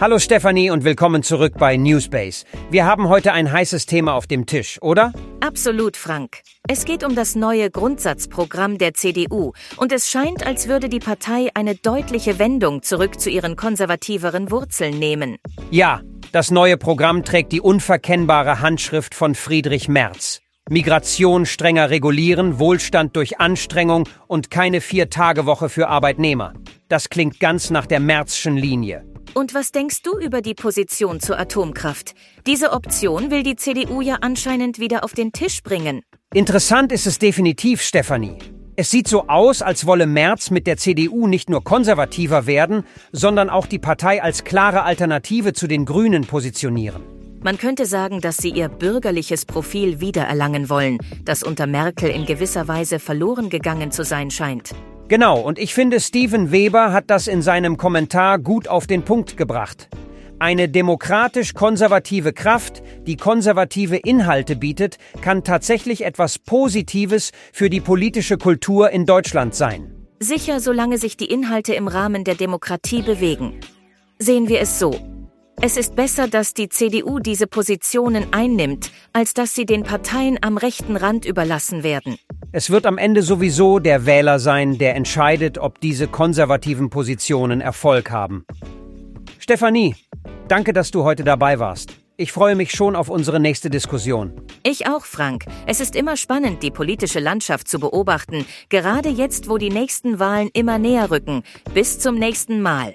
Hallo Stefanie und willkommen zurück bei Newspace. Wir haben heute ein heißes Thema auf dem Tisch, oder? Absolut, Frank. Es geht um das neue Grundsatzprogramm der CDU und es scheint, als würde die Partei eine deutliche Wendung zurück zu ihren konservativeren Wurzeln nehmen. Ja, das neue Programm trägt die unverkennbare Handschrift von Friedrich Merz. Migration strenger regulieren, Wohlstand durch Anstrengung und keine Vier-Tage-Woche für Arbeitnehmer. Das klingt ganz nach der Merzschen Linie. Und was denkst du über die Position zur Atomkraft? Diese Option will die CDU ja anscheinend wieder auf den Tisch bringen. Interessant ist es definitiv, Stefanie. Es sieht so aus, als wolle Merz mit der CDU nicht nur konservativer werden, sondern auch die Partei als klare Alternative zu den Grünen positionieren. Man könnte sagen, dass sie ihr bürgerliches Profil wiedererlangen wollen, das unter Merkel in gewisser Weise verloren gegangen zu sein scheint. Genau, und ich finde, Steven Weber hat das in seinem Kommentar gut auf den Punkt gebracht. Eine demokratisch-konservative Kraft, die konservative Inhalte bietet, kann tatsächlich etwas Positives für die politische Kultur in Deutschland sein. Sicher, solange sich die Inhalte im Rahmen der Demokratie bewegen. Sehen wir es so. Es ist besser, dass die CDU diese Positionen einnimmt, als dass sie den Parteien am rechten Rand überlassen werden. Es wird am Ende sowieso der Wähler sein, der entscheidet, ob diese konservativen Positionen Erfolg haben. Stefanie, danke, dass du heute dabei warst. Ich freue mich schon auf unsere nächste Diskussion. Ich auch, Frank. Es ist immer spannend, die politische Landschaft zu beobachten, gerade jetzt, wo die nächsten Wahlen immer näher rücken. Bis zum nächsten Mal.